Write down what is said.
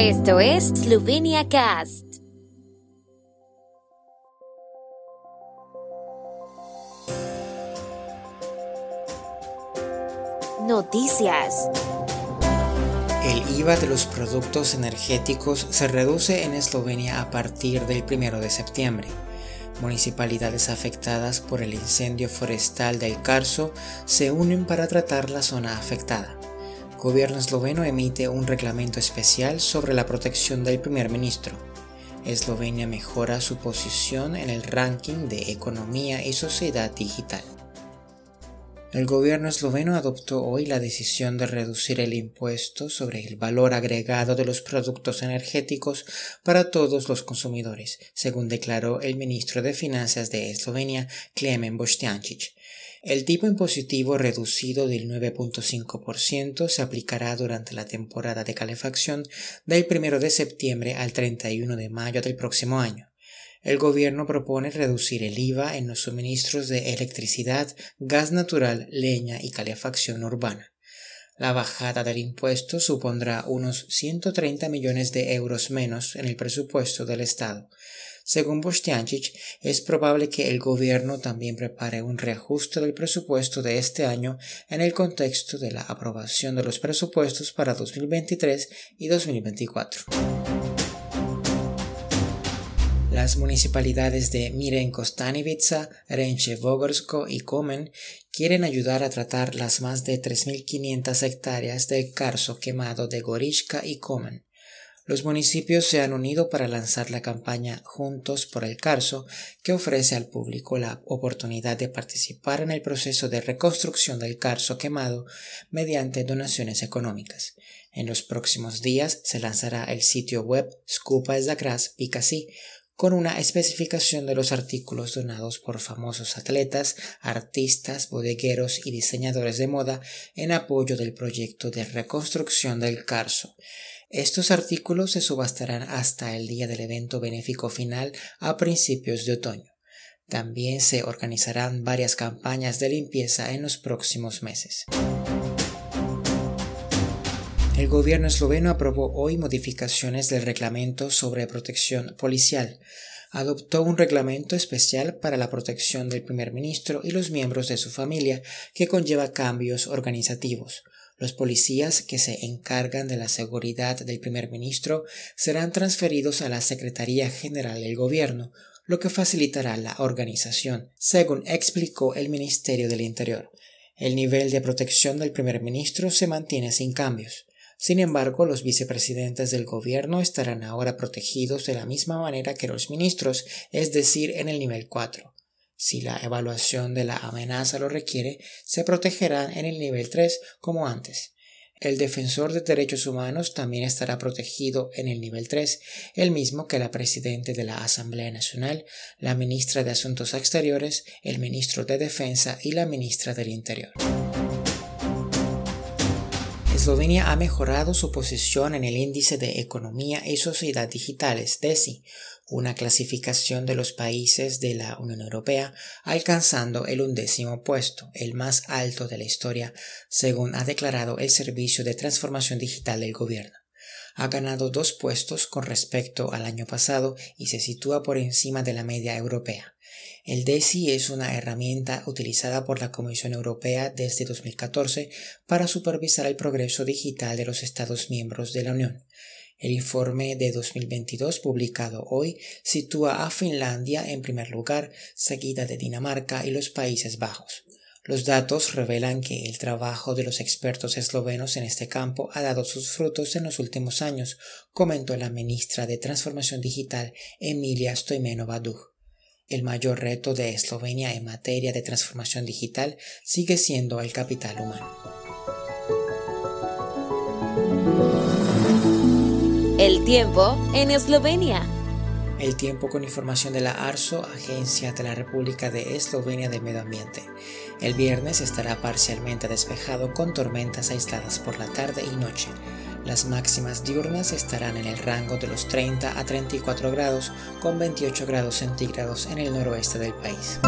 Esto es Slovenia Cast. Noticias. El IVA de los productos energéticos se reduce en Eslovenia a partir del 1 de septiembre. Municipalidades afectadas por el incendio forestal del Carso se unen para tratar la zona afectada. Gobierno esloveno emite un reglamento especial sobre la protección del primer ministro. Eslovenia mejora su posición en el ranking de economía y sociedad digital. El gobierno esloveno adoptó hoy la decisión de reducir el impuesto sobre el valor agregado de los productos energéticos para todos los consumidores, según declaró el ministro de Finanzas de Eslovenia, Klemen Boštjančić. El tipo impositivo reducido del 9.5% se aplicará durante la temporada de calefacción del 1 de septiembre al 31 de mayo del próximo año. El gobierno propone reducir el IVA en los suministros de electricidad, gas natural, leña y calefacción urbana. La bajada del impuesto supondrá unos 130 millones de euros menos en el presupuesto del Estado. Según Bostiancic, es probable que el gobierno también prepare un reajuste del presupuesto de este año en el contexto de la aprobación de los presupuestos para 2023 y 2024. Las municipalidades de Miren Kostanivica, Renche Vogorsko y Komen quieren ayudar a tratar las más de 3.500 hectáreas del carso quemado de Gorishka y Komen. Los municipios se han unido para lanzar la campaña Juntos por el Carso, que ofrece al público la oportunidad de participar en el proceso de reconstrucción del Carso quemado mediante donaciones económicas. En los próximos días se lanzará el sitio web Skupa Zakras Picasi, con una especificación de los artículos donados por famosos atletas, artistas, bodegueros y diseñadores de moda en apoyo del proyecto de reconstrucción del Carso. Estos artículos se subastarán hasta el día del evento benéfico final a principios de otoño. También se organizarán varias campañas de limpieza en los próximos meses. El gobierno esloveno aprobó hoy modificaciones del reglamento sobre protección policial. Adoptó un reglamento especial para la protección del primer ministro y los miembros de su familia que conlleva cambios organizativos. Los policías que se encargan de la seguridad del primer ministro serán transferidos a la Secretaría General del Gobierno, lo que facilitará la organización, según explicó el Ministerio del Interior. El nivel de protección del primer ministro se mantiene sin cambios. Sin embargo, los vicepresidentes del gobierno estarán ahora protegidos de la misma manera que los ministros, es decir, en el nivel 4. Si la evaluación de la amenaza lo requiere, se protegerán en el nivel 3 como antes. El defensor de derechos humanos también estará protegido en el nivel 3, el mismo que la presidenta de la Asamblea Nacional, la ministra de Asuntos Exteriores, el ministro de Defensa y la ministra del Interior. Eslovenia ha mejorado su posición en el índice de Economía y Sociedad Digitales, DESI, una clasificación de los países de la Unión Europea, alcanzando el undécimo puesto, el más alto de la historia, según ha declarado el Servicio de Transformación Digital del Gobierno. Ha ganado dos puestos con respecto al año pasado y se sitúa por encima de la media europea. El DESI es una herramienta utilizada por la Comisión Europea desde 2014 para supervisar el progreso digital de los Estados miembros de la Unión. El informe de 2022 publicado hoy sitúa a Finlandia en primer lugar, seguida de Dinamarca y los Países Bajos. Los datos revelan que el trabajo de los expertos eslovenos en este campo ha dado sus frutos en los últimos años, comentó la ministra de Transformación Digital Emilia Stoimenova el mayor reto de Eslovenia en materia de transformación digital sigue siendo el capital humano. El tiempo en Eslovenia. El tiempo con información de la ARSO, Agencia de la República de Eslovenia del Medio Ambiente. El viernes estará parcialmente despejado con tormentas aisladas por la tarde y noche. Las máximas diurnas estarán en el rango de los 30 a 34 grados con 28 grados centígrados en el noroeste del país.